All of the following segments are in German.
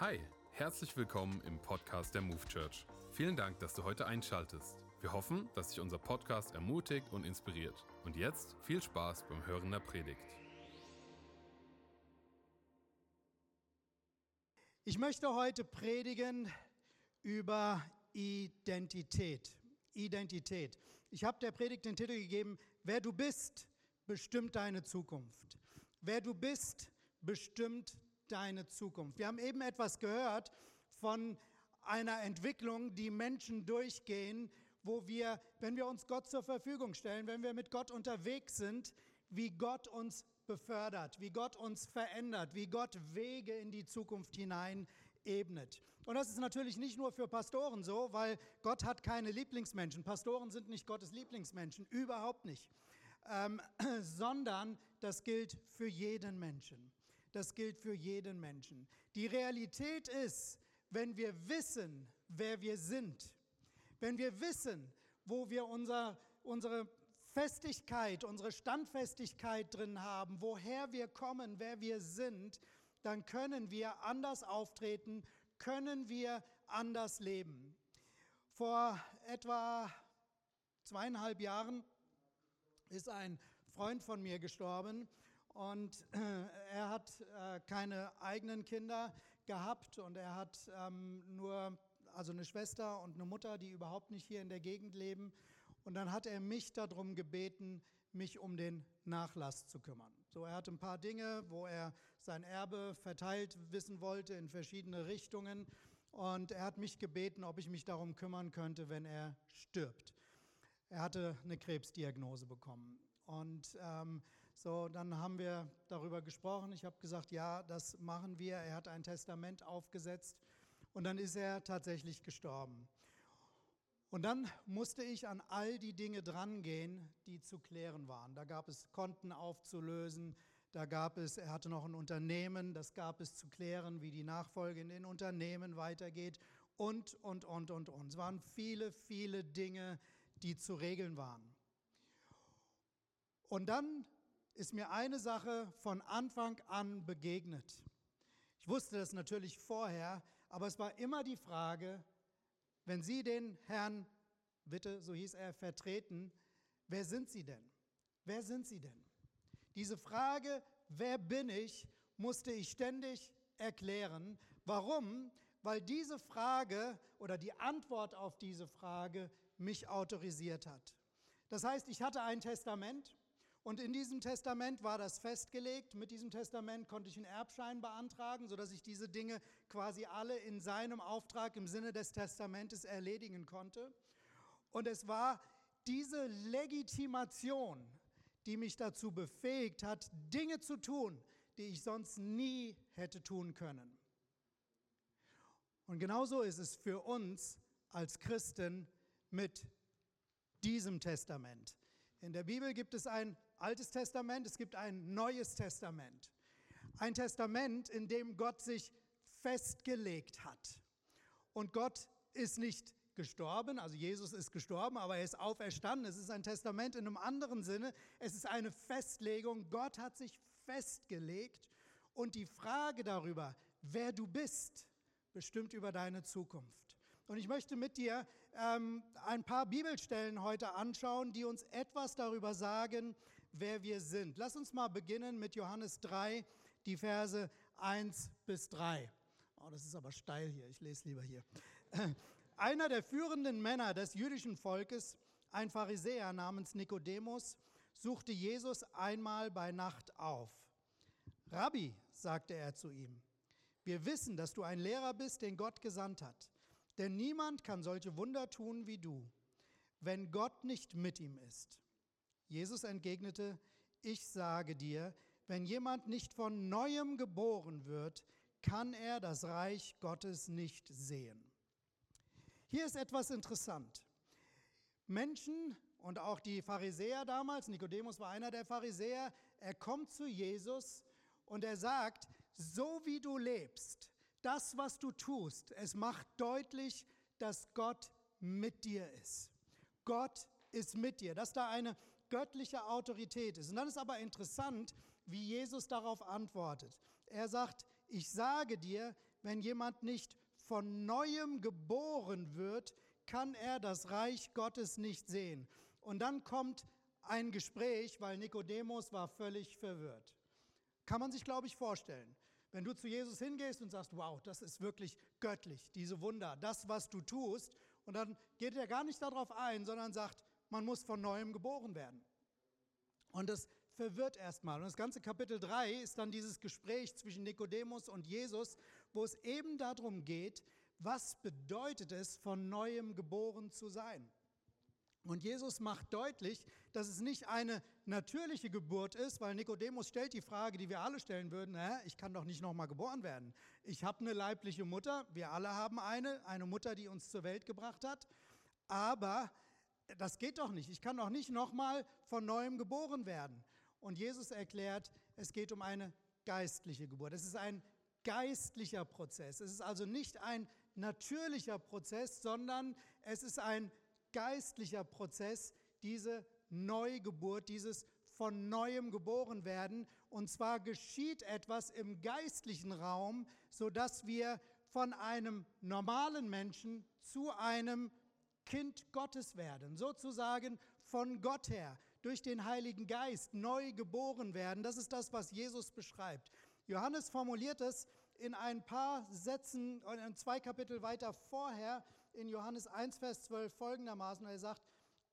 Hi, herzlich willkommen im Podcast der Move Church. Vielen Dank, dass du heute einschaltest. Wir hoffen, dass dich unser Podcast ermutigt und inspiriert. Und jetzt viel Spaß beim Hören der Predigt. Ich möchte heute predigen über Identität. Identität. Ich habe der Predigt den Titel gegeben, wer du bist, bestimmt deine Zukunft. Wer du bist, bestimmt deine Zukunft. Wir haben eben etwas gehört von einer Entwicklung, die Menschen durchgehen, wo wir, wenn wir uns Gott zur Verfügung stellen, wenn wir mit Gott unterwegs sind, wie Gott uns befördert, wie Gott uns verändert, wie Gott Wege in die Zukunft hinein ebnet. Und das ist natürlich nicht nur für Pastoren so, weil Gott hat keine Lieblingsmenschen. Pastoren sind nicht Gottes Lieblingsmenschen, überhaupt nicht. Ähm, sondern das gilt für jeden Menschen. Das gilt für jeden Menschen. Die Realität ist, wenn wir wissen, wer wir sind, wenn wir wissen, wo wir unser, unsere Festigkeit, unsere Standfestigkeit drin haben, woher wir kommen, wer wir sind, dann können wir anders auftreten, können wir anders leben. Vor etwa zweieinhalb Jahren ist ein Freund von mir gestorben und äh, er hat äh, keine eigenen Kinder gehabt und er hat ähm, nur also eine Schwester und eine Mutter, die überhaupt nicht hier in der Gegend leben. Und dann hat er mich darum gebeten, mich um den Nachlass zu kümmern. So, er hatte ein paar Dinge, wo er sein Erbe verteilt wissen wollte in verschiedene Richtungen. Und er hat mich gebeten, ob ich mich darum kümmern könnte, wenn er stirbt. Er hatte eine Krebsdiagnose bekommen. Und ähm, so, dann haben wir darüber gesprochen. Ich habe gesagt, ja, das machen wir. Er hat ein Testament aufgesetzt und dann ist er tatsächlich gestorben. Und dann musste ich an all die Dinge drangehen, die zu klären waren. Da gab es Konten aufzulösen, da gab es, er hatte noch ein Unternehmen, das gab es zu klären, wie die Nachfolge in den Unternehmen weitergeht und, und, und, und, und. Es waren viele, viele Dinge, die zu regeln waren. Und dann ist mir eine Sache von Anfang an begegnet. Ich wusste das natürlich vorher, aber es war immer die Frage, wenn Sie den Herrn Witte, so hieß er, vertreten, wer sind Sie denn? Wer sind Sie denn? Diese Frage, wer bin ich, musste ich ständig erklären. Warum? Weil diese Frage oder die Antwort auf diese Frage mich autorisiert hat. Das heißt, ich hatte ein Testament und in diesem Testament war das festgelegt. Mit diesem Testament konnte ich einen Erbschein beantragen, sodass ich diese Dinge quasi alle in seinem Auftrag im Sinne des Testamentes erledigen konnte. Und es war diese Legitimation, die mich dazu befähigt hat, Dinge zu tun, die ich sonst nie hätte tun können. Und genauso ist es für uns als Christen mit diesem Testament. In der Bibel gibt es ein Altes Testament, es gibt ein Neues Testament. Ein Testament, in dem Gott sich festgelegt hat. Und Gott ist nicht gestorben, also Jesus ist gestorben, aber er ist auferstanden. Es ist ein Testament in einem anderen Sinne. Es ist eine Festlegung. Gott hat sich festgelegt und die Frage darüber, wer du bist, bestimmt über deine Zukunft. Und ich möchte mit dir ähm, ein paar Bibelstellen heute anschauen, die uns etwas darüber sagen, wer wir sind. Lass uns mal beginnen mit Johannes 3, die Verse 1 bis 3. Oh, das ist aber steil hier, ich lese lieber hier. Einer der führenden Männer des jüdischen Volkes, ein Pharisäer namens Nikodemus, suchte Jesus einmal bei Nacht auf. Rabbi, sagte er zu ihm, wir wissen, dass du ein Lehrer bist, den Gott gesandt hat. Denn niemand kann solche Wunder tun wie du, wenn Gott nicht mit ihm ist. Jesus entgegnete, ich sage dir, wenn jemand nicht von neuem geboren wird, kann er das Reich Gottes nicht sehen. Hier ist etwas interessant. Menschen und auch die Pharisäer damals, Nikodemus war einer der Pharisäer, er kommt zu Jesus und er sagt, so wie du lebst, das, was du tust, es macht deutlich, dass Gott mit dir ist. Gott ist mit dir, dass da eine göttliche Autorität ist. Und dann ist aber interessant, wie Jesus darauf antwortet. Er sagt, ich sage dir, wenn jemand nicht von neuem geboren wird, kann er das Reich Gottes nicht sehen. Und dann kommt ein Gespräch, weil Nikodemus war völlig verwirrt. Kann man sich, glaube ich, vorstellen. Wenn du zu Jesus hingehst und sagst, wow, das ist wirklich göttlich, diese Wunder, das, was du tust, und dann geht er gar nicht darauf ein, sondern sagt, man muss von neuem geboren werden. Und das verwirrt erstmal. Und das ganze Kapitel 3 ist dann dieses Gespräch zwischen Nikodemus und Jesus, wo es eben darum geht, was bedeutet es, von neuem geboren zu sein. Und Jesus macht deutlich, dass es nicht eine natürliche Geburt ist, weil Nikodemus stellt die Frage, die wir alle stellen würden, Hä, ich kann doch nicht nochmal geboren werden. Ich habe eine leibliche Mutter, wir alle haben eine, eine Mutter, die uns zur Welt gebracht hat, aber das geht doch nicht. Ich kann doch nicht nochmal von neuem geboren werden. Und Jesus erklärt, es geht um eine geistliche Geburt. Es ist ein geistlicher Prozess. Es ist also nicht ein natürlicher Prozess, sondern es ist ein geistlicher Prozess, diese Neugeburt, dieses von neuem geboren werden. Und zwar geschieht etwas im geistlichen Raum, sodass wir von einem normalen Menschen zu einem Kind Gottes werden, sozusagen von Gott her, durch den Heiligen Geist neu geboren werden. Das ist das, was Jesus beschreibt. Johannes formuliert es in ein paar Sätzen, in zwei Kapitel weiter vorher, in Johannes 1, Vers 12 folgendermaßen. Er sagt,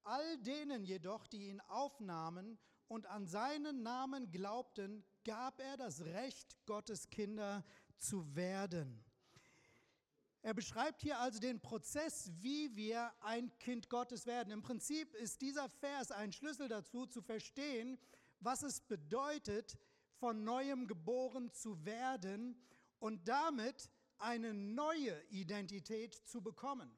all denen jedoch, die ihn aufnahmen und an seinen Namen glaubten, gab er das Recht, Gottes Kinder zu werden. Er beschreibt hier also den Prozess, wie wir ein Kind Gottes werden. Im Prinzip ist dieser Vers ein Schlüssel dazu, zu verstehen, was es bedeutet, von neuem geboren zu werden und damit eine neue Identität zu bekommen.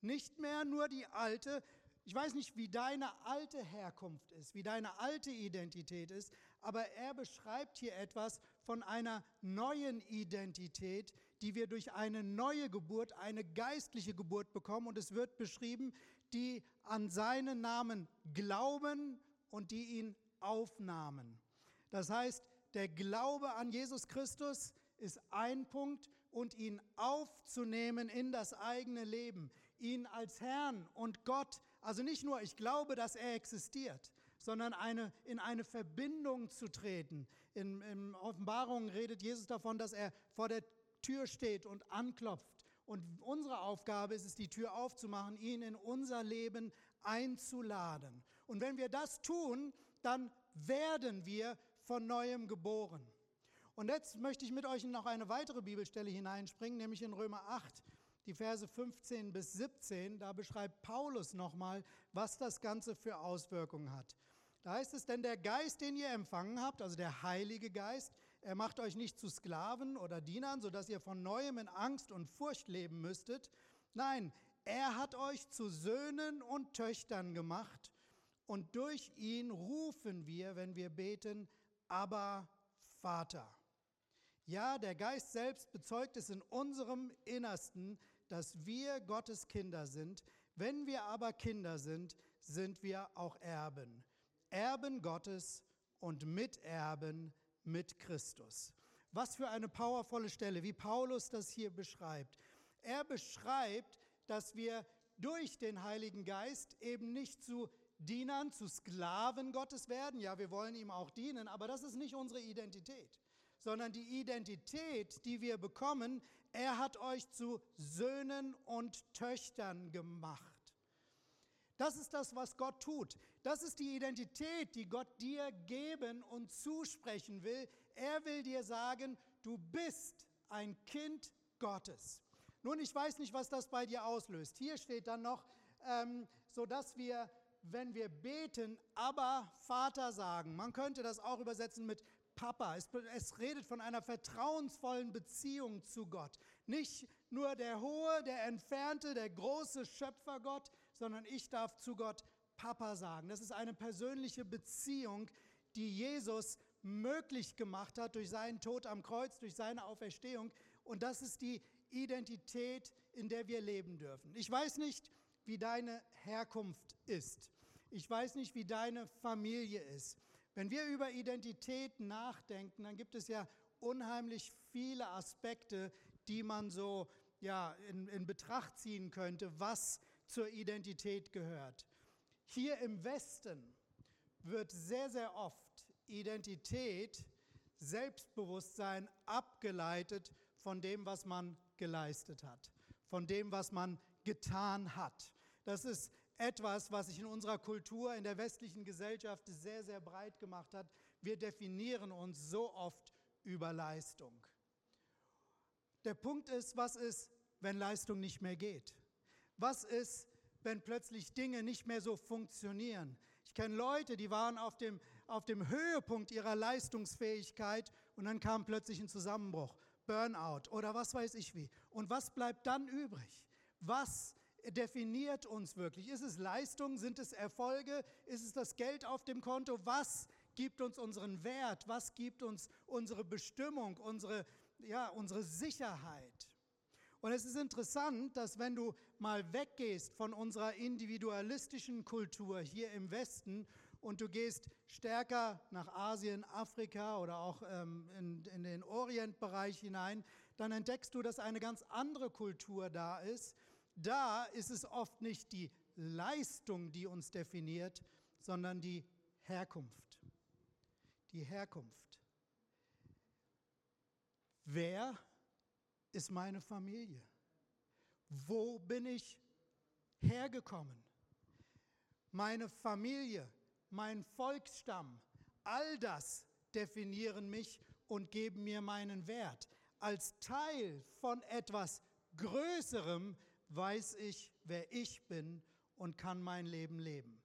Nicht mehr nur die alte, ich weiß nicht, wie deine alte Herkunft ist, wie deine alte Identität ist, aber er beschreibt hier etwas von einer neuen Identität, die wir durch eine neue Geburt, eine geistliche Geburt bekommen. Und es wird beschrieben, die an seinen Namen glauben und die ihn aufnahmen. Das heißt, der Glaube an Jesus Christus ist ein Punkt und ihn aufzunehmen in das eigene Leben, ihn als Herrn und Gott, also nicht nur ich glaube, dass er existiert, sondern eine, in eine Verbindung zu treten. In, in Offenbarungen redet Jesus davon, dass er vor der Tür steht und anklopft. Und unsere Aufgabe ist es, die Tür aufzumachen, ihn in unser Leben einzuladen. Und wenn wir das tun, dann werden wir von neuem geboren. Und jetzt möchte ich mit euch noch eine weitere Bibelstelle hineinspringen, nämlich in Römer 8, die Verse 15 bis 17. Da beschreibt Paulus nochmal, was das Ganze für Auswirkungen hat. Da heißt es, denn der Geist, den ihr empfangen habt, also der Heilige Geist, er macht euch nicht zu Sklaven oder Dienern, sodass ihr von neuem in Angst und Furcht leben müsstet. Nein, er hat euch zu Söhnen und Töchtern gemacht und durch ihn rufen wir, wenn wir beten, aber Vater. Ja, der Geist selbst bezeugt es in unserem Innersten, dass wir Gottes Kinder sind. Wenn wir aber Kinder sind, sind wir auch Erben. Erben Gottes und Miterben mit Christus. Was für eine powervolle Stelle, wie Paulus das hier beschreibt. Er beschreibt, dass wir durch den Heiligen Geist eben nicht zu Dienern, zu Sklaven Gottes werden. Ja, wir wollen ihm auch dienen, aber das ist nicht unsere Identität, sondern die Identität, die wir bekommen, er hat euch zu Söhnen und Töchtern gemacht. Das ist das, was Gott tut. Das ist die Identität, die Gott dir geben und zusprechen will. Er will dir sagen, du bist ein Kind Gottes. Nun, ich weiß nicht, was das bei dir auslöst. Hier steht dann noch, ähm, so dass wir, wenn wir beten, aber Vater sagen. Man könnte das auch übersetzen mit Papa. Es, es redet von einer vertrauensvollen Beziehung zu Gott. Nicht nur der hohe, der entfernte, der große Schöpfergott, sondern ich darf zu Gott Papa sagen. Das ist eine persönliche Beziehung, die Jesus möglich gemacht hat durch seinen Tod am Kreuz, durch seine Auferstehung. Und das ist die Identität, in der wir leben dürfen. Ich weiß nicht, wie deine Herkunft ist. Ich weiß nicht, wie deine Familie ist. Wenn wir über Identität nachdenken, dann gibt es ja unheimlich viele Aspekte, die man so ja, in, in Betracht ziehen könnte, was zur Identität gehört. Hier im Westen wird sehr, sehr oft Identität, Selbstbewusstsein abgeleitet von dem, was man geleistet hat, von dem, was man getan hat. Das ist etwas, was sich in unserer Kultur, in der westlichen Gesellschaft sehr, sehr breit gemacht hat. Wir definieren uns so oft über Leistung. Der Punkt ist, was ist, wenn Leistung nicht mehr geht? Was ist, wenn plötzlich Dinge nicht mehr so funktionieren? Ich kenne Leute, die waren auf dem, auf dem Höhepunkt ihrer Leistungsfähigkeit und dann kam plötzlich ein Zusammenbruch, Burnout oder was weiß ich wie. Und was bleibt dann übrig? Was definiert uns wirklich? Ist es Leistung? Sind es Erfolge? Ist es das Geld auf dem Konto? Was gibt uns unseren Wert? Was gibt uns unsere Bestimmung, unsere, ja, unsere Sicherheit? Und es ist interessant, dass wenn du mal weggehst von unserer individualistischen Kultur hier im Westen und du gehst stärker nach Asien, Afrika oder auch ähm, in, in den Orientbereich hinein, dann entdeckst du, dass eine ganz andere Kultur da ist, da ist es oft nicht die Leistung, die uns definiert, sondern die Herkunft. Die Herkunft. Wer ist meine Familie? Wo bin ich hergekommen? Meine Familie, mein Volksstamm, all das definieren mich und geben mir meinen Wert. Als Teil von etwas Größerem weiß ich, wer ich bin und kann mein Leben leben.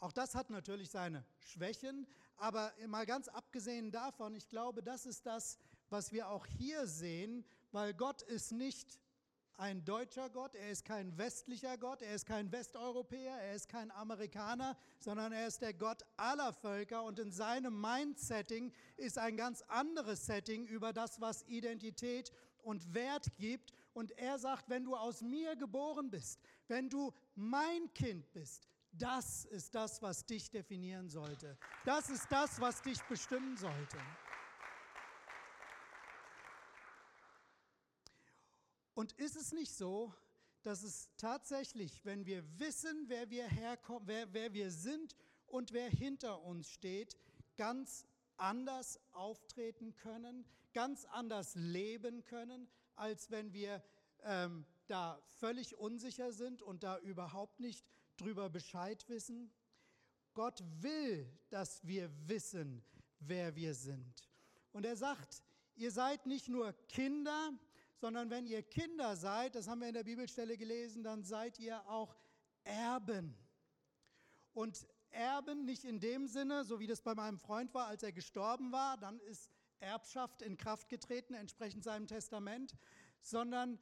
Auch das hat natürlich seine Schwächen, aber mal ganz abgesehen davon, ich glaube, das ist das, was wir auch hier sehen, weil Gott ist nicht ein deutscher Gott, er ist kein westlicher Gott, er ist kein Westeuropäer, er ist kein Amerikaner, sondern er ist der Gott aller Völker und in seinem Mindsetting ist ein ganz anderes Setting über das, was Identität und Wert gibt und er sagt, wenn du aus mir geboren bist, wenn du mein Kind bist, das ist das, was dich definieren sollte. Das ist das, was dich bestimmen sollte. Und ist es nicht so, dass es tatsächlich, wenn wir wissen, wer wir herkommen, wer, wer wir sind und wer hinter uns steht, ganz anders auftreten können, ganz anders leben können, als wenn wir ähm, da völlig unsicher sind und da überhaupt nicht drüber Bescheid wissen. Gott will, dass wir wissen, wer wir sind. Und er sagt, ihr seid nicht nur Kinder, sondern wenn ihr Kinder seid, das haben wir in der Bibelstelle gelesen, dann seid ihr auch Erben. Und Erben nicht in dem Sinne, so wie das bei meinem Freund war, als er gestorben war, dann ist Erbschaft in Kraft getreten, entsprechend seinem Testament, sondern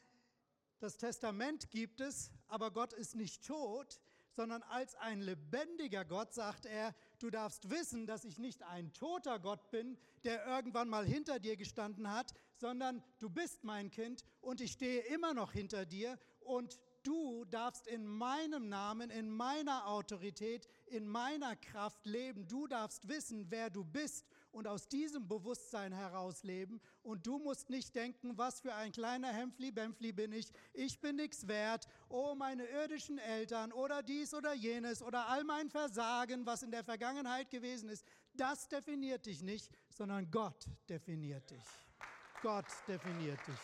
das Testament gibt es, aber Gott ist nicht tot, sondern als ein lebendiger Gott sagt er, du darfst wissen, dass ich nicht ein toter Gott bin, der irgendwann mal hinter dir gestanden hat, sondern du bist mein Kind und ich stehe immer noch hinter dir und du darfst in meinem Namen, in meiner Autorität, in meiner Kraft leben. Du darfst wissen, wer du bist und aus diesem Bewusstsein heraus leben. Und du musst nicht denken, was für ein kleiner Hempfli-Bempfli bin ich. Ich bin nichts wert. Oh, meine irdischen Eltern oder dies oder jenes oder all mein Versagen, was in der Vergangenheit gewesen ist. Das definiert dich nicht, sondern Gott definiert dich. Gott definiert dich.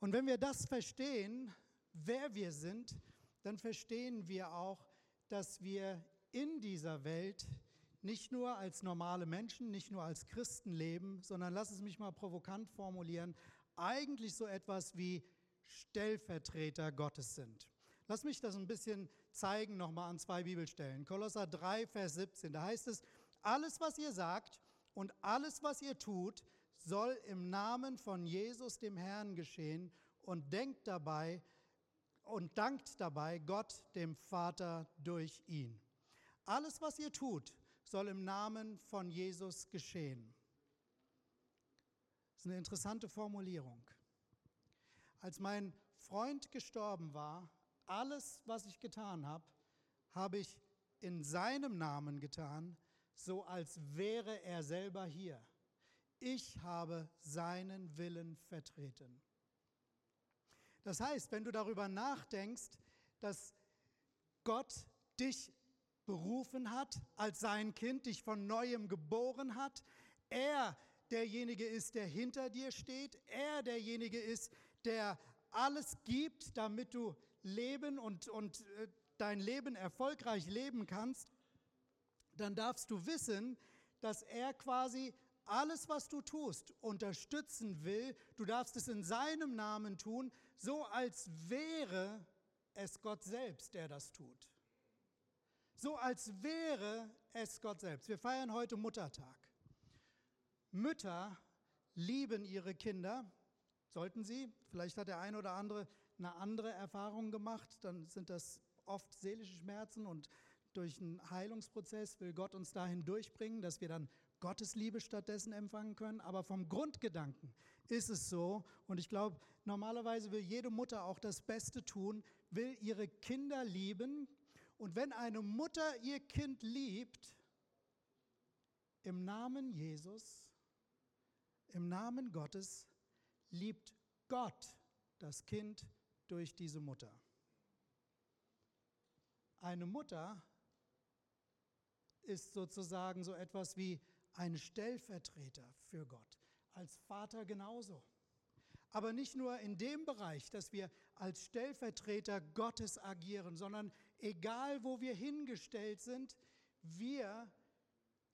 Und wenn wir das verstehen, wer wir sind, dann verstehen wir auch, dass wir in dieser Welt nicht nur als normale Menschen, nicht nur als Christen leben, sondern lass es mich mal provokant formulieren, eigentlich so etwas wie Stellvertreter Gottes sind. Lass mich das ein bisschen zeigen nochmal an zwei Bibelstellen. Kolosser 3, Vers 17, da heißt es, alles, was ihr sagt und alles, was ihr tut, soll im Namen von Jesus dem Herrn geschehen und denkt dabei und dankt dabei Gott dem Vater durch ihn. Alles, was ihr tut, soll im Namen von Jesus geschehen. Das ist eine interessante Formulierung. Als mein Freund gestorben war, alles, was ich getan habe, habe ich in seinem Namen getan, so als wäre er selber hier. Ich habe seinen Willen vertreten. Das heißt, wenn du darüber nachdenkst, dass Gott dich berufen hat als sein Kind, dich von neuem geboren hat, er derjenige ist, der hinter dir steht, er derjenige ist, der alles gibt, damit du leben und, und äh, dein Leben erfolgreich leben kannst, dann darfst du wissen, dass er quasi alles, was du tust, unterstützen will. Du darfst es in seinem Namen tun, so als wäre es Gott selbst, der das tut. So als wäre es Gott selbst. Wir feiern heute Muttertag. Mütter lieben ihre Kinder, sollten sie. Vielleicht hat der eine oder andere eine andere Erfahrung gemacht, dann sind das oft seelische Schmerzen und durch einen Heilungsprozess will Gott uns dahin durchbringen, dass wir dann Gottes Liebe stattdessen empfangen können. Aber vom Grundgedanken ist es so, und ich glaube, normalerweise will jede Mutter auch das Beste tun, will ihre Kinder lieben. Und wenn eine Mutter ihr Kind liebt, im Namen Jesus, im Namen Gottes, liebt Gott das Kind durch diese Mutter. Eine Mutter ist sozusagen so etwas wie ein Stellvertreter für Gott, als Vater genauso. Aber nicht nur in dem Bereich, dass wir als Stellvertreter Gottes agieren, sondern egal wo wir hingestellt sind, wir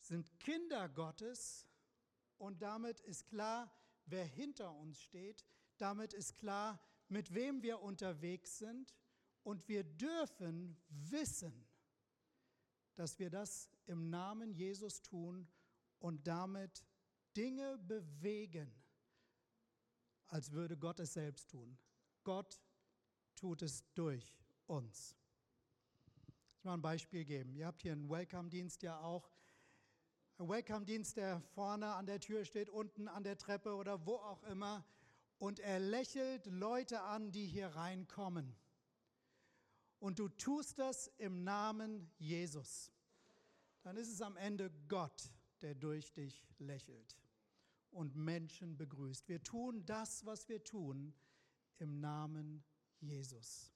sind Kinder Gottes und damit ist klar, wer hinter uns steht, damit ist klar, mit wem wir unterwegs sind und wir dürfen wissen, dass wir das im Namen Jesus tun und damit Dinge bewegen, als würde Gott es selbst tun. Gott tut es durch uns. Ich will mal ein Beispiel geben. Ihr habt hier einen Welcome-Dienst ja auch. Ein Welcome-Dienst, der vorne an der Tür steht, unten an der Treppe oder wo auch immer. Und er lächelt Leute an, die hier reinkommen. Und du tust das im Namen Jesus. Dann ist es am Ende Gott, der durch dich lächelt und Menschen begrüßt. Wir tun das, was wir tun, im Namen Jesus.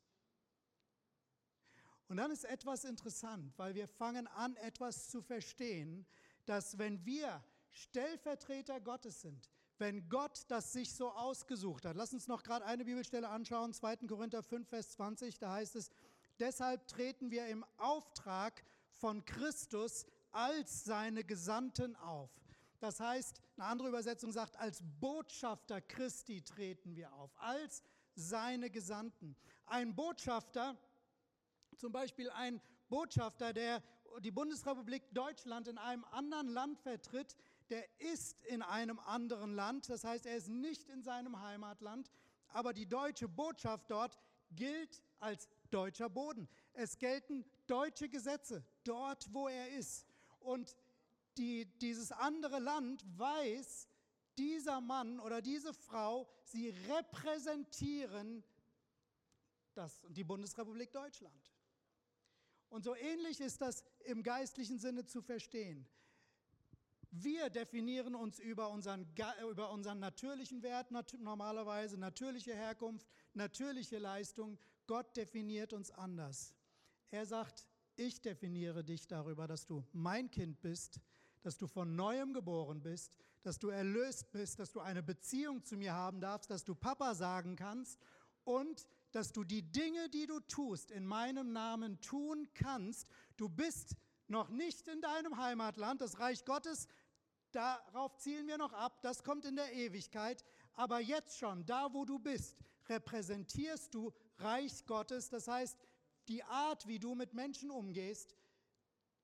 Und dann ist etwas interessant, weil wir fangen an, etwas zu verstehen, dass wenn wir Stellvertreter Gottes sind, wenn Gott das sich so ausgesucht hat. Lass uns noch gerade eine Bibelstelle anschauen, 2. Korinther 5, Vers 20, da heißt es, deshalb treten wir im Auftrag von Christus als seine Gesandten auf. Das heißt, eine andere Übersetzung sagt, als Botschafter Christi treten wir auf, als seine Gesandten. Ein Botschafter, zum Beispiel ein Botschafter, der die Bundesrepublik Deutschland in einem anderen Land vertritt, der ist in einem anderen Land, das heißt, er ist nicht in seinem Heimatland, aber die deutsche Botschaft dort gilt als deutscher Boden. Es gelten deutsche Gesetze dort, wo er ist. Und die, dieses andere Land weiß, dieser Mann oder diese Frau, sie repräsentieren das, die Bundesrepublik Deutschland. Und so ähnlich ist das im geistlichen Sinne zu verstehen. Wir definieren uns über unseren, über unseren natürlichen Wert normalerweise, natürliche Herkunft, natürliche Leistung. Gott definiert uns anders. Er sagt, ich definiere dich darüber, dass du mein Kind bist, dass du von neuem geboren bist, dass du erlöst bist, dass du eine Beziehung zu mir haben darfst, dass du Papa sagen kannst und dass du die Dinge, die du tust, in meinem Namen tun kannst. Du bist noch nicht in deinem Heimatland, das Reich Gottes Darauf zielen wir noch ab, das kommt in der Ewigkeit. Aber jetzt schon, da wo du bist, repräsentierst du Reich Gottes. Das heißt, die Art, wie du mit Menschen umgehst,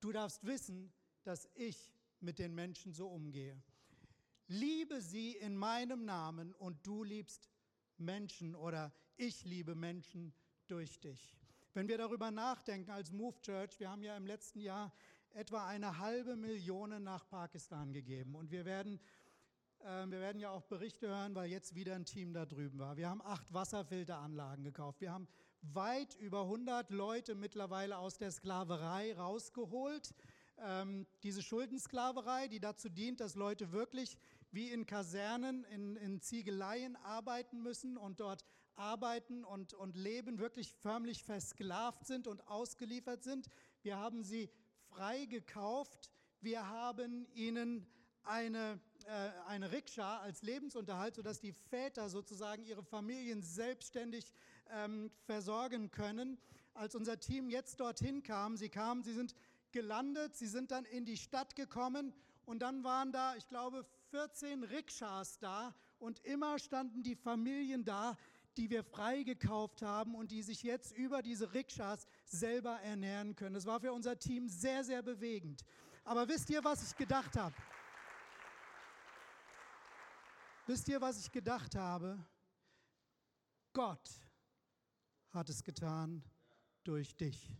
du darfst wissen, dass ich mit den Menschen so umgehe. Liebe sie in meinem Namen und du liebst Menschen oder ich liebe Menschen durch dich. Wenn wir darüber nachdenken als Move Church, wir haben ja im letzten Jahr etwa eine halbe Million nach Pakistan gegeben. Und wir werden, äh, wir werden ja auch Berichte hören, weil jetzt wieder ein Team da drüben war. Wir haben acht Wasserfilteranlagen gekauft. Wir haben weit über 100 Leute mittlerweile aus der Sklaverei rausgeholt. ähm, diese Schuldensklaverei, die dazu dient, dass Leute wirklich wie in Kasernen, in, in Ziegeleien arbeiten müssen und dort arbeiten und, und leben, wirklich förmlich versklavt sind und ausgeliefert sind. Wir haben sie frei gekauft. Wir haben ihnen eine, äh, eine Rikscha als Lebensunterhalt, sodass die Väter sozusagen ihre Familien selbstständig ähm, versorgen können. Als unser Team jetzt dorthin kam, sie kamen, sie sind gelandet, sie sind dann in die Stadt gekommen und dann waren da, ich glaube, 14 Rikschas da und immer standen die Familien da, die wir freigekauft haben und die sich jetzt über diese Rikschas selber ernähren können. Das war für unser Team sehr, sehr bewegend. Aber wisst ihr, was ich gedacht habe? Wisst ihr, was ich gedacht habe? Gott hat es getan durch dich,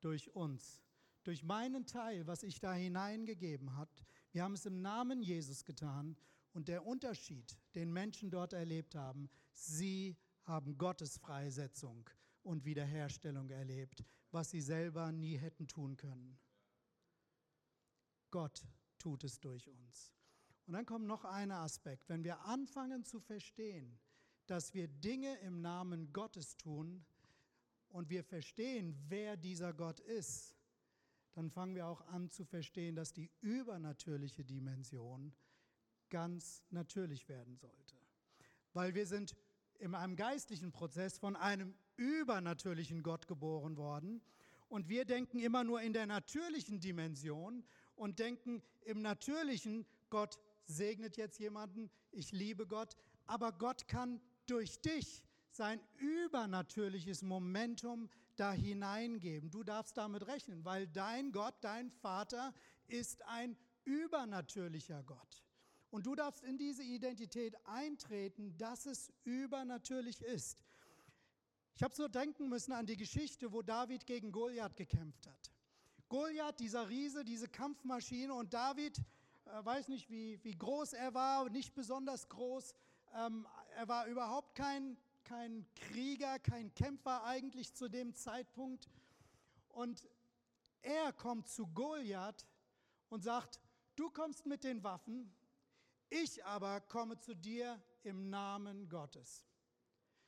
durch uns, durch meinen Teil, was ich da hineingegeben habe. Wir haben es im Namen Jesus getan und der Unterschied, den Menschen dort erlebt haben, sie haben Gottes Freisetzung und Wiederherstellung erlebt, was sie selber nie hätten tun können. Gott tut es durch uns. Und dann kommt noch ein Aspekt. Wenn wir anfangen zu verstehen, dass wir Dinge im Namen Gottes tun und wir verstehen, wer dieser Gott ist, dann fangen wir auch an zu verstehen, dass die übernatürliche Dimension ganz natürlich werden sollte. Weil wir sind in einem geistlichen Prozess von einem übernatürlichen Gott geboren worden und wir denken immer nur in der natürlichen Dimension und denken im natürlichen, Gott segnet jetzt jemanden, ich liebe Gott, aber Gott kann durch dich sein übernatürliches Momentum da hineingeben. Du darfst damit rechnen, weil dein Gott, dein Vater ist ein übernatürlicher Gott. Und du darfst in diese Identität eintreten, dass es übernatürlich ist. Ich habe so denken müssen an die Geschichte, wo David gegen Goliath gekämpft hat. Goliath, dieser Riese, diese Kampfmaschine und David, äh, weiß nicht, wie, wie groß er war, nicht besonders groß. Ähm, er war überhaupt kein, kein Krieger, kein Kämpfer eigentlich zu dem Zeitpunkt. Und er kommt zu Goliath und sagt, du kommst mit den Waffen, ich aber komme zu dir im Namen Gottes.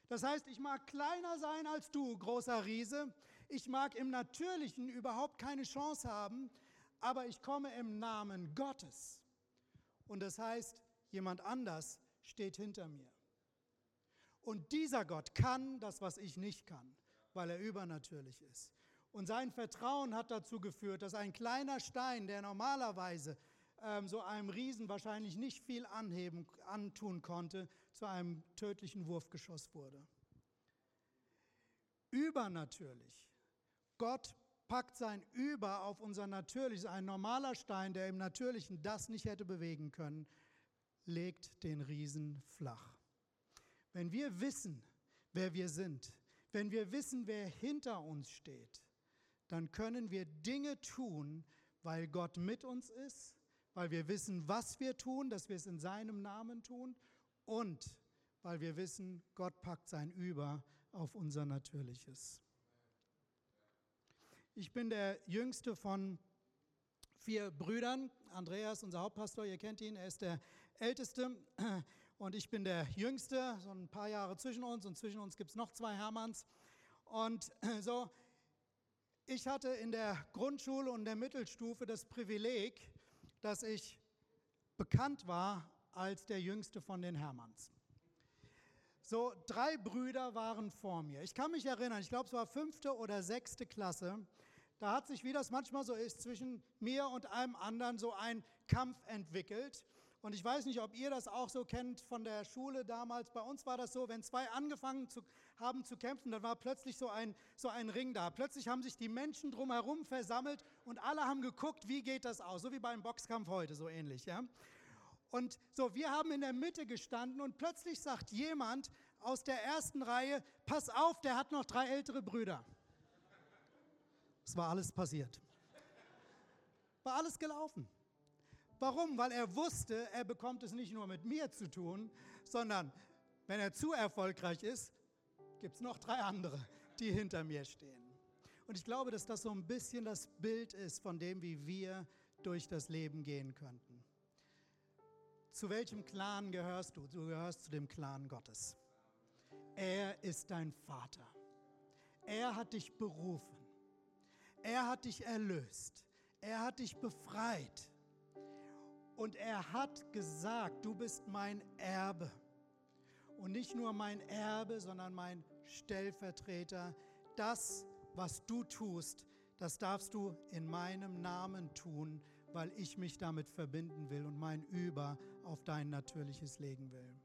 Das heißt, ich mag kleiner sein als du, großer Riese. Ich mag im Natürlichen überhaupt keine Chance haben, aber ich komme im Namen Gottes. Und das heißt, jemand anders steht hinter mir. Und dieser Gott kann das, was ich nicht kann, weil er übernatürlich ist. Und sein Vertrauen hat dazu geführt, dass ein kleiner Stein, der normalerweise ähm, so einem Riesen wahrscheinlich nicht viel anheben, antun konnte, zu einem tödlichen Wurfgeschoss wurde. Übernatürlich. Gott packt sein Über auf unser Natürliches. Ein normaler Stein, der im Natürlichen das nicht hätte bewegen können, legt den Riesen flach. Wenn wir wissen, wer wir sind, wenn wir wissen, wer hinter uns steht, dann können wir Dinge tun, weil Gott mit uns ist, weil wir wissen, was wir tun, dass wir es in seinem Namen tun und weil wir wissen, Gott packt sein Über auf unser Natürliches. Ich bin der jüngste von vier Brüdern. Andreas, unser Hauptpastor, ihr kennt ihn, er ist der älteste. Und ich bin der jüngste, so ein paar Jahre zwischen uns. Und zwischen uns gibt es noch zwei Hermanns. Und so, ich hatte in der Grundschule und der Mittelstufe das Privileg, dass ich bekannt war als der jüngste von den Hermanns. So, drei Brüder waren vor mir. Ich kann mich erinnern, ich glaube, es war fünfte oder sechste Klasse. Da hat sich, wie das manchmal so ist, zwischen mir und einem anderen so ein Kampf entwickelt. Und ich weiß nicht, ob ihr das auch so kennt von der Schule damals. Bei uns war das so, wenn zwei angefangen zu, haben zu kämpfen, dann war plötzlich so ein, so ein Ring da. Plötzlich haben sich die Menschen drumherum versammelt und alle haben geguckt, wie geht das aus. So wie beim Boxkampf heute, so ähnlich. Ja? Und so, wir haben in der Mitte gestanden und plötzlich sagt jemand aus der ersten Reihe, pass auf, der hat noch drei ältere Brüder. Es war alles passiert. War alles gelaufen. Warum? Weil er wusste, er bekommt es nicht nur mit mir zu tun, sondern wenn er zu erfolgreich ist, gibt es noch drei andere, die hinter mir stehen. Und ich glaube, dass das so ein bisschen das Bild ist von dem, wie wir durch das Leben gehen könnten. Zu welchem Clan gehörst du? Du gehörst zu dem Clan Gottes. Er ist dein Vater. Er hat dich berufen. Er hat dich erlöst. Er hat dich befreit. Und er hat gesagt, du bist mein Erbe. Und nicht nur mein Erbe, sondern mein Stellvertreter. Das, was du tust, das darfst du in meinem Namen tun, weil ich mich damit verbinden will und mein Über auf dein natürliches legen will.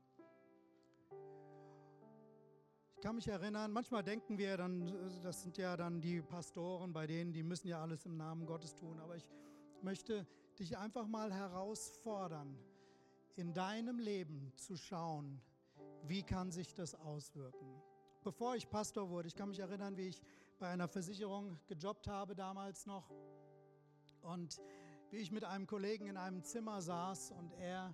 Ich kann mich erinnern, manchmal denken wir dann, das sind ja dann die Pastoren, bei denen, die müssen ja alles im Namen Gottes tun, aber ich möchte dich einfach mal herausfordern, in deinem Leben zu schauen, wie kann sich das auswirken. Bevor ich Pastor wurde, ich kann mich erinnern, wie ich bei einer Versicherung gejobbt habe damals noch und wie ich mit einem Kollegen in einem Zimmer saß und er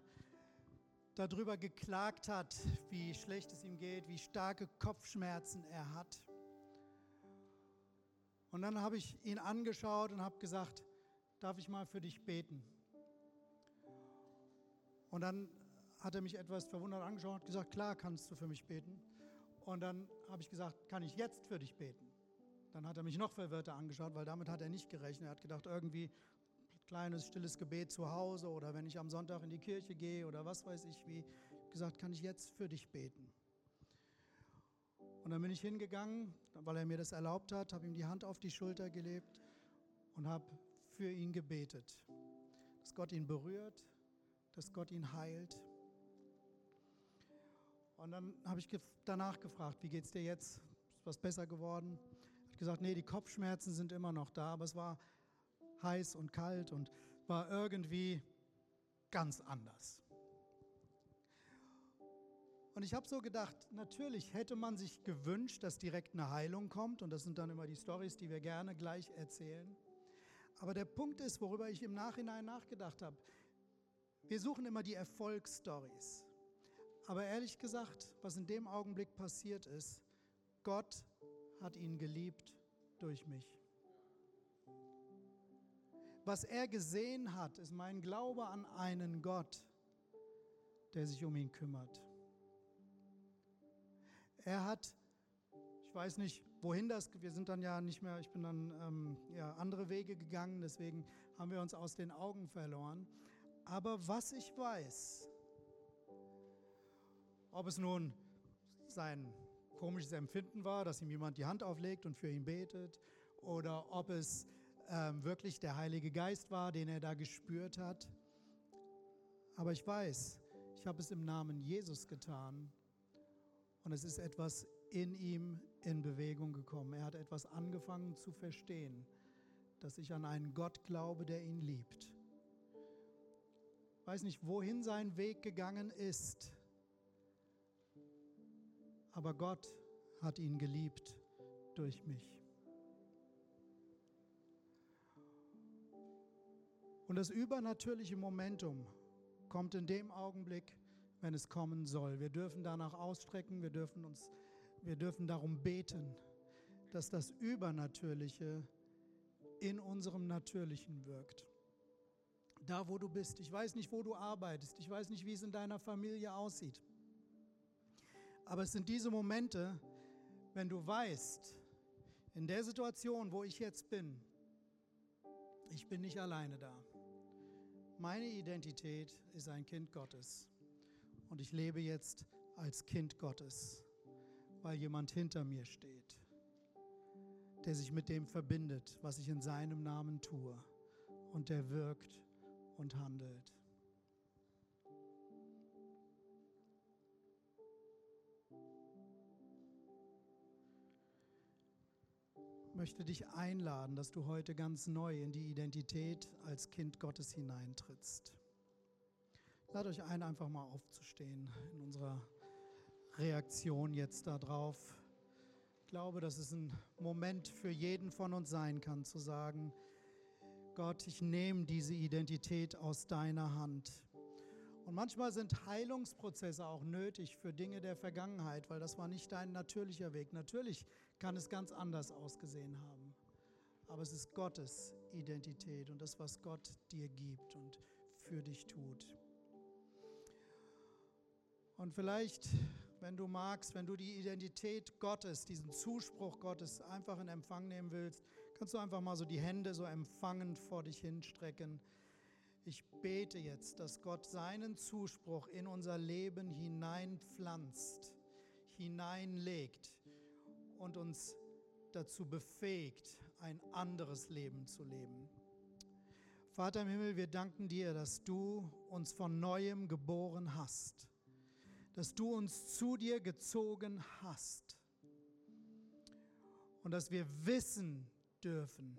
darüber geklagt hat, wie schlecht es ihm geht, wie starke Kopfschmerzen er hat. Und dann habe ich ihn angeschaut und habe gesagt, darf ich mal für dich beten? Und dann hat er mich etwas verwundert angeschaut und gesagt, klar kannst du für mich beten. Und dann habe ich gesagt, kann ich jetzt für dich beten? Dann hat er mich noch verwirrter angeschaut, weil damit hat er nicht gerechnet. Er hat gedacht, irgendwie kleines stilles Gebet zu Hause oder wenn ich am Sonntag in die Kirche gehe oder was weiß ich wie. gesagt, kann ich jetzt für dich beten? Und dann bin ich hingegangen, weil er mir das erlaubt hat, habe ihm die Hand auf die Schulter gelebt und habe für ihn gebetet, dass Gott ihn berührt, dass Gott ihn heilt. Und dann habe ich danach gefragt, wie geht es dir jetzt? Ist was besser geworden? Hat gesagt, nee, die Kopfschmerzen sind immer noch da, aber es war heiß und kalt und war irgendwie ganz anders. Und ich habe so gedacht, natürlich hätte man sich gewünscht, dass direkt eine Heilung kommt. Und das sind dann immer die Stories, die wir gerne gleich erzählen. Aber der Punkt ist, worüber ich im Nachhinein nachgedacht habe, wir suchen immer die Erfolgsstories. Aber ehrlich gesagt, was in dem Augenblick passiert ist, Gott hat ihn geliebt durch mich. Was er gesehen hat, ist mein Glaube an einen Gott, der sich um ihn kümmert. Er hat, ich weiß nicht, wohin das, wir sind dann ja nicht mehr, ich bin dann ähm, ja, andere Wege gegangen, deswegen haben wir uns aus den Augen verloren. Aber was ich weiß, ob es nun sein komisches Empfinden war, dass ihm jemand die Hand auflegt und für ihn betet, oder ob es ähm, wirklich der Heilige Geist war, den er da gespürt hat. Aber ich weiß, ich habe es im Namen Jesus getan und es ist etwas in ihm in Bewegung gekommen. Er hat etwas angefangen zu verstehen, dass ich an einen Gott glaube, der ihn liebt. Ich weiß nicht, wohin sein Weg gegangen ist, aber Gott hat ihn geliebt durch mich. Und das übernatürliche Momentum kommt in dem Augenblick, wenn es kommen soll. Wir dürfen danach ausstrecken, wir dürfen uns, wir dürfen darum beten, dass das Übernatürliche in unserem Natürlichen wirkt. Da, wo du bist. Ich weiß nicht, wo du arbeitest. Ich weiß nicht, wie es in deiner Familie aussieht. Aber es sind diese Momente, wenn du weißt, in der Situation, wo ich jetzt bin, ich bin nicht alleine da. Meine Identität ist ein Kind Gottes. Und ich lebe jetzt als Kind Gottes, weil jemand hinter mir steht, der sich mit dem verbindet, was ich in seinem Namen tue. Und der wirkt und handelt. möchte dich einladen, dass du heute ganz neu in die Identität als Kind Gottes hineintrittst. Lad euch ein, einfach mal aufzustehen in unserer Reaktion jetzt darauf. Ich glaube, dass es ein Moment für jeden von uns sein kann, zu sagen, Gott, ich nehme diese Identität aus deiner Hand. Und manchmal sind Heilungsprozesse auch nötig für Dinge der Vergangenheit, weil das war nicht dein natürlicher Weg. Natürlich kann es ganz anders ausgesehen haben. aber es ist Gottes Identität und das, was Gott dir gibt und für dich tut. Und vielleicht, wenn du magst, wenn du die Identität Gottes, diesen Zuspruch Gottes einfach in Empfang nehmen willst, kannst du einfach mal so die Hände so empfangend vor dich hinstrecken. Ich bete jetzt, dass Gott seinen Zuspruch in unser Leben hineinpflanzt, hineinlegt und uns dazu befähigt, ein anderes Leben zu leben. Vater im Himmel, wir danken dir, dass du uns von neuem geboren hast, dass du uns zu dir gezogen hast und dass wir wissen dürfen,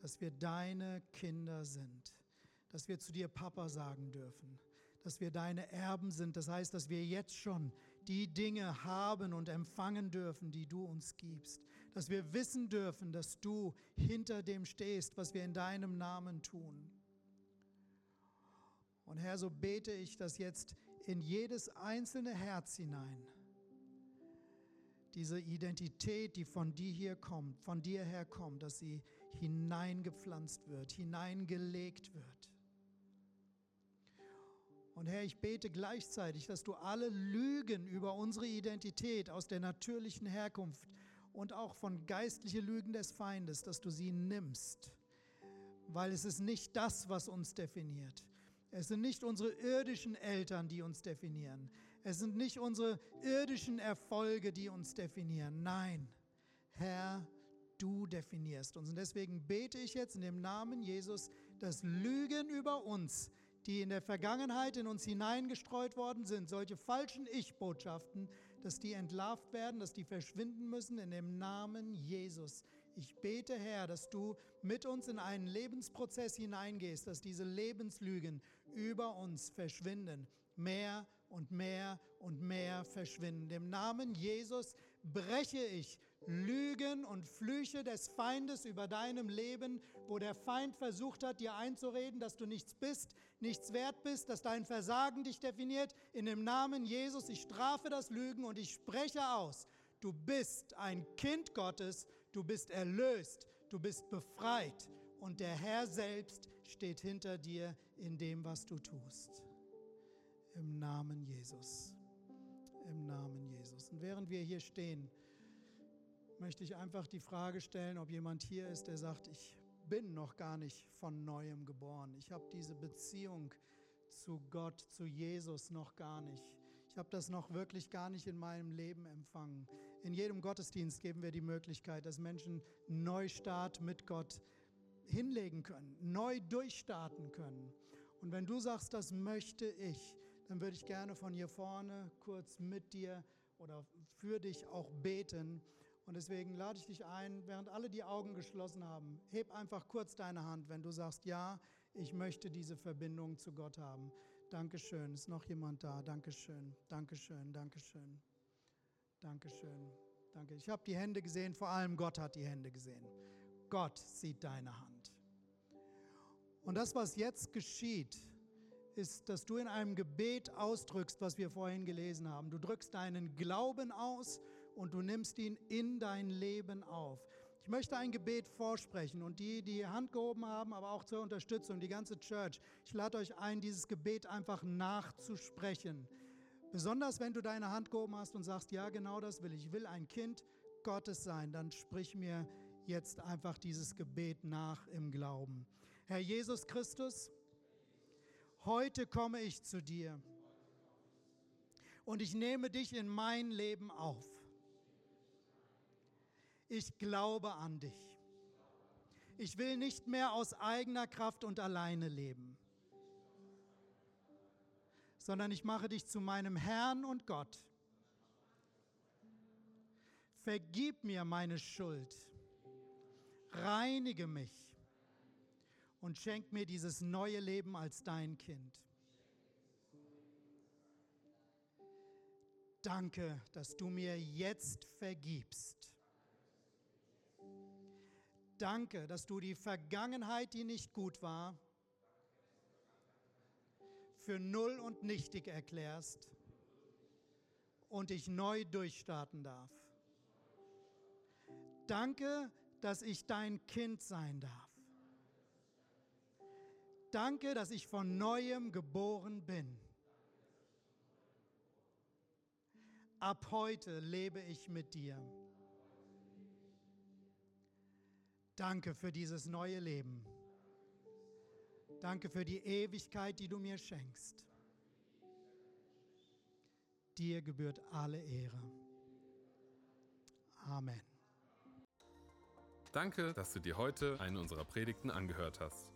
dass wir deine Kinder sind, dass wir zu dir Papa sagen dürfen, dass wir deine Erben sind. Das heißt, dass wir jetzt schon die Dinge haben und empfangen dürfen, die du uns gibst. Dass wir wissen dürfen, dass du hinter dem stehst, was wir in deinem Namen tun. Und Herr, so bete ich das jetzt in jedes einzelne Herz hinein. Diese Identität, die von dir hier kommt, von dir her kommt, dass sie hineingepflanzt wird, hineingelegt wird. Und Herr, ich bete gleichzeitig, dass du alle Lügen über unsere Identität aus der natürlichen Herkunft und auch von geistlichen Lügen des Feindes, dass du sie nimmst, weil es ist nicht das, was uns definiert. Es sind nicht unsere irdischen Eltern, die uns definieren. Es sind nicht unsere irdischen Erfolge, die uns definieren. Nein, Herr, du definierst uns. Und deswegen bete ich jetzt in dem Namen Jesus, dass Lügen über uns, die in der Vergangenheit in uns hineingestreut worden sind, solche falschen Ich-Botschaften, dass die entlarvt werden, dass die verschwinden müssen in dem Namen Jesus. Ich bete, Herr, dass du mit uns in einen Lebensprozess hineingehst, dass diese Lebenslügen über uns verschwinden, mehr und mehr und mehr verschwinden. Im Namen Jesus breche ich Lügen und Flüche des Feindes über deinem Leben, wo der Feind versucht hat, dir einzureden, dass du nichts bist, nichts wert bist, dass dein Versagen dich definiert. In dem Namen Jesus, ich strafe das Lügen und ich spreche aus. Du bist ein Kind Gottes, du bist erlöst, du bist befreit und der Herr selbst steht hinter dir in dem, was du tust. Im Namen Jesus. Im Namen Jesus. Und während wir hier stehen, möchte ich einfach die Frage stellen, ob jemand hier ist, der sagt, ich bin noch gar nicht von neuem geboren. Ich habe diese Beziehung zu Gott, zu Jesus noch gar nicht. Ich habe das noch wirklich gar nicht in meinem Leben empfangen. In jedem Gottesdienst geben wir die Möglichkeit, dass Menschen Neustart mit Gott hinlegen können, neu durchstarten können. Und wenn du sagst, das möchte ich, dann würde ich gerne von hier vorne kurz mit dir oder für dich auch beten. Und deswegen lade ich dich ein, während alle die Augen geschlossen haben, heb einfach kurz deine Hand, wenn du sagst, ja, ich möchte diese Verbindung zu Gott haben. Dankeschön. Ist noch jemand da? Dankeschön. Dankeschön. Dankeschön. Dankeschön. Danke. Ich habe die Hände gesehen, vor allem Gott hat die Hände gesehen. Gott sieht deine Hand. Und das, was jetzt geschieht, ist, dass du in einem Gebet ausdrückst, was wir vorhin gelesen haben. Du drückst deinen Glauben aus und du nimmst ihn in dein Leben auf. Ich möchte ein Gebet vorsprechen und die, die Hand gehoben haben, aber auch zur Unterstützung, die ganze Church, ich lade euch ein, dieses Gebet einfach nachzusprechen. Besonders wenn du deine Hand gehoben hast und sagst, ja, genau das will ich. Ich will ein Kind Gottes sein. Dann sprich mir jetzt einfach dieses Gebet nach im Glauben. Herr Jesus Christus, heute komme ich zu dir und ich nehme dich in mein Leben auf. Ich glaube an dich. Ich will nicht mehr aus eigener Kraft und alleine leben sondern ich mache dich zu meinem Herrn und Gott. Vergib mir meine Schuld, reinige mich und schenk mir dieses neue Leben als dein Kind. Danke, dass du mir jetzt vergibst. Danke, dass du die Vergangenheit, die nicht gut war, für null und nichtig erklärst und ich neu durchstarten darf. Danke, dass ich dein Kind sein darf. Danke, dass ich von neuem geboren bin. Ab heute lebe ich mit dir. Danke für dieses neue Leben. Danke für die Ewigkeit, die du mir schenkst. Dir gebührt alle Ehre. Amen. Danke, dass du dir heute eine unserer Predigten angehört hast.